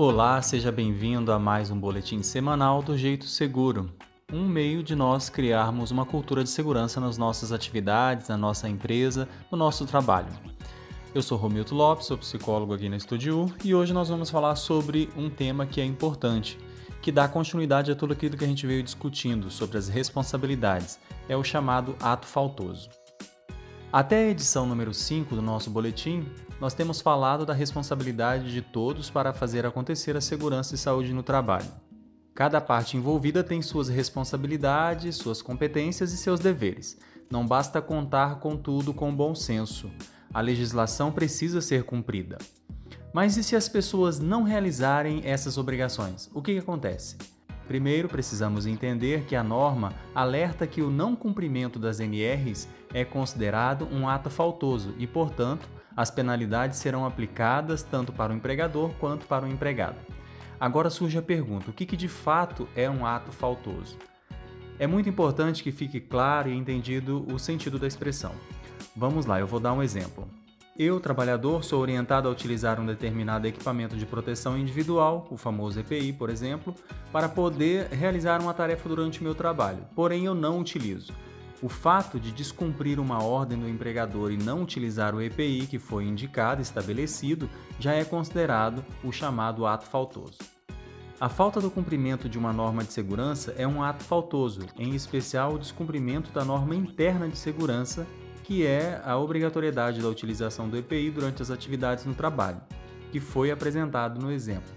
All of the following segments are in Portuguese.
Olá, seja bem-vindo a mais um boletim semanal do Jeito Seguro, um meio de nós criarmos uma cultura de segurança nas nossas atividades, na nossa empresa, no nosso trabalho. Eu sou Romildo Lopes, sou psicólogo aqui na Estúdio e hoje nós vamos falar sobre um tema que é importante, que dá continuidade a tudo aquilo que a gente veio discutindo sobre as responsabilidades. É o chamado ato faltoso. Até a edição número 5 do nosso boletim, nós temos falado da responsabilidade de todos para fazer acontecer a segurança e saúde no trabalho. Cada parte envolvida tem suas responsabilidades, suas competências e seus deveres. Não basta contar com tudo com bom senso. A legislação precisa ser cumprida. Mas e se as pessoas não realizarem essas obrigações? O que, que acontece? Primeiro, precisamos entender que a norma alerta que o não cumprimento das NRs é considerado um ato faltoso e, portanto, as penalidades serão aplicadas tanto para o empregador quanto para o empregado. Agora surge a pergunta: o que, que de fato é um ato faltoso? É muito importante que fique claro e entendido o sentido da expressão. Vamos lá, eu vou dar um exemplo. Eu, trabalhador, sou orientado a utilizar um determinado equipamento de proteção individual, o famoso EPI, por exemplo, para poder realizar uma tarefa durante meu trabalho, porém eu não utilizo. O fato de descumprir uma ordem do empregador e não utilizar o EPI que foi indicado estabelecido já é considerado o chamado ato faltoso. A falta do cumprimento de uma norma de segurança é um ato faltoso, em especial o descumprimento da norma interna de segurança que é a obrigatoriedade da utilização do EPI durante as atividades no trabalho, que foi apresentado no exemplo.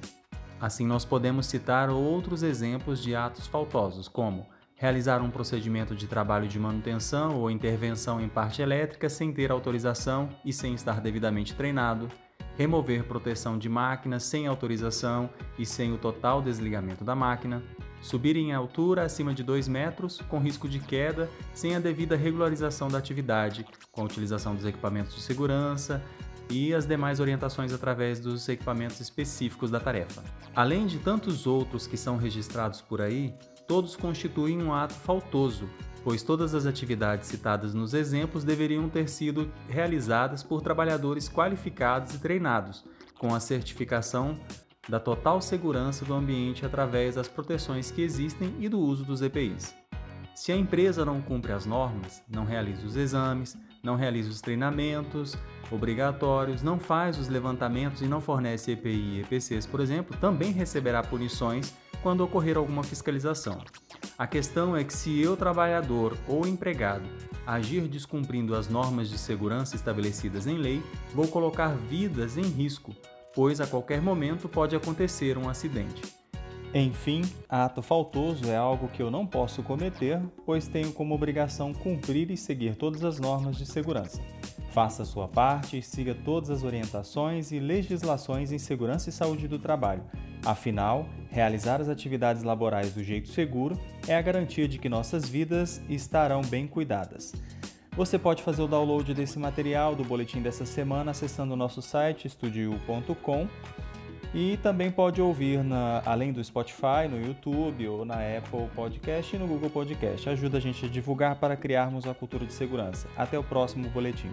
Assim, nós podemos citar outros exemplos de atos faltosos, como realizar um procedimento de trabalho de manutenção ou intervenção em parte elétrica sem ter autorização e sem estar devidamente treinado, remover proteção de máquina sem autorização e sem o total desligamento da máquina, subir em altura acima de 2 metros, com risco de queda, sem a devida regularização da atividade, com a utilização dos equipamentos de segurança e as demais orientações através dos equipamentos específicos da tarefa. Além de tantos outros que são registrados por aí, todos constituem um ato faltoso, pois todas as atividades citadas nos exemplos deveriam ter sido realizadas por trabalhadores qualificados e treinados, com a certificação da total segurança do ambiente através das proteções que existem e do uso dos EPIs. Se a empresa não cumpre as normas, não realiza os exames, não realiza os treinamentos obrigatórios, não faz os levantamentos e não fornece EPI e EPCs, por exemplo, também receberá punições quando ocorrer alguma fiscalização. A questão é que se eu, trabalhador ou empregado, agir descumprindo as normas de segurança estabelecidas em lei, vou colocar vidas em risco, pois a qualquer momento pode acontecer um acidente. Enfim, ato faltoso é algo que eu não posso cometer, pois tenho como obrigação cumprir e seguir todas as normas de segurança. Faça a sua parte e siga todas as orientações e legislações em segurança e saúde do trabalho. Afinal, realizar as atividades laborais do jeito seguro é a garantia de que nossas vidas estarão bem cuidadas. Você pode fazer o download desse material do boletim dessa semana acessando o nosso site estudio.com e também pode ouvir na, além do Spotify, no YouTube ou na Apple Podcast e no Google Podcast. Ajuda a gente a divulgar para criarmos a cultura de segurança. Até o próximo boletim.